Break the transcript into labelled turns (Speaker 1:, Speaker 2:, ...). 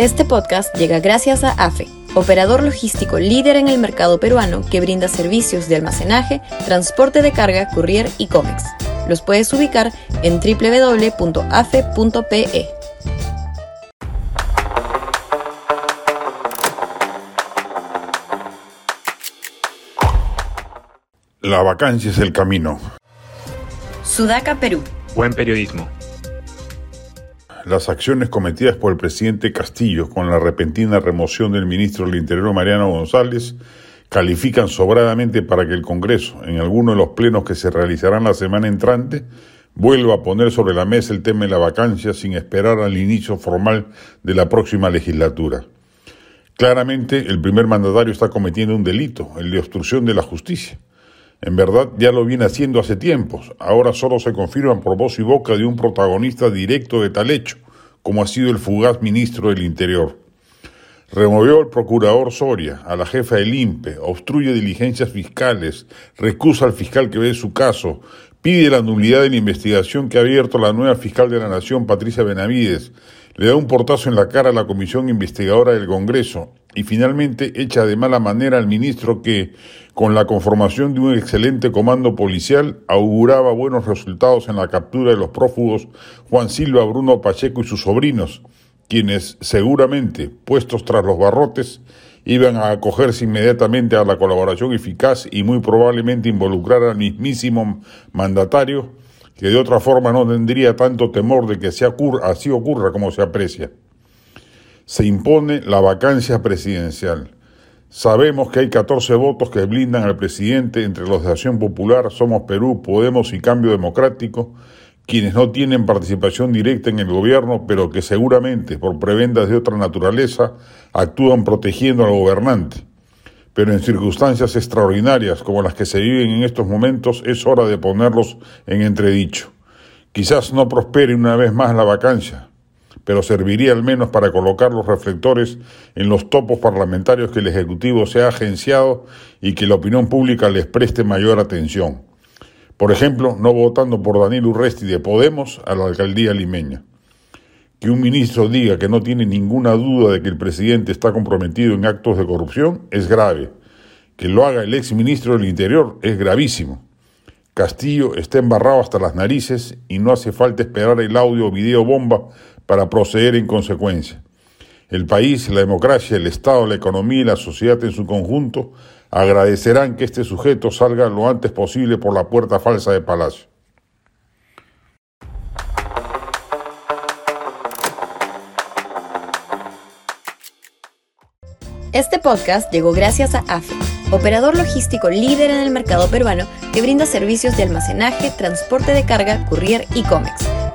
Speaker 1: Este podcast llega gracias a AFE, operador logístico líder en el mercado peruano que brinda servicios de almacenaje, transporte de carga, courier y cómics. Los puedes ubicar en www.afe.pe.
Speaker 2: La vacancia es el camino.
Speaker 1: Sudaca, Perú.
Speaker 3: Buen periodismo
Speaker 2: las acciones cometidas por el presidente Castillo con la repentina remoción del ministro del Interior Mariano González califican sobradamente para que el Congreso, en alguno de los plenos que se realizarán la semana entrante, vuelva a poner sobre la mesa el tema de la vacancia sin esperar al inicio formal de la próxima legislatura. Claramente, el primer mandatario está cometiendo un delito, el de obstrucción de la justicia. En verdad ya lo viene haciendo hace tiempos, ahora solo se confirman por voz y boca de un protagonista directo de tal hecho, como ha sido el fugaz ministro del Interior. Removió al procurador Soria, a la jefa del INPE, obstruye diligencias fiscales, recusa al fiscal que ve su caso, pide la nulidad de la investigación que ha abierto la nueva fiscal de la Nación, Patricia Benavides, le da un portazo en la cara a la comisión investigadora del Congreso y finalmente echa de mala manera al ministro que, con la conformación de un excelente comando policial, auguraba buenos resultados en la captura de los prófugos Juan Silva, Bruno Pacheco y sus sobrinos, quienes seguramente, puestos tras los barrotes, iban a acogerse inmediatamente a la colaboración eficaz y muy probablemente involucrar al mismísimo mandatario, que de otra forma no tendría tanto temor de que así ocurra como se aprecia se impone la vacancia presidencial. Sabemos que hay 14 votos que blindan al presidente entre los de Acción Popular, Somos Perú, Podemos y Cambio Democrático, quienes no tienen participación directa en el gobierno, pero que seguramente, por prebendas de otra naturaleza, actúan protegiendo al gobernante. Pero en circunstancias extraordinarias como las que se viven en estos momentos, es hora de ponerlos en entredicho. Quizás no prospere una vez más la vacancia, pero serviría al menos para colocar los reflectores en los topos parlamentarios que el Ejecutivo se ha agenciado y que la opinión pública les preste mayor atención. Por ejemplo, no votando por Daniel Urresti de Podemos a la alcaldía limeña. Que un ministro diga que no tiene ninguna duda de que el presidente está comprometido en actos de corrupción es grave. Que lo haga el ex ministro del Interior es gravísimo. Castillo está embarrado hasta las narices y no hace falta esperar el audio o video bomba para proceder en consecuencia. El país, la democracia, el Estado, la economía y la sociedad en su conjunto agradecerán que este sujeto salga lo antes posible por la puerta falsa de Palacio.
Speaker 1: Este podcast llegó gracias a AFE, operador logístico líder en el mercado peruano que brinda servicios de almacenaje, transporte de carga, courier y cómics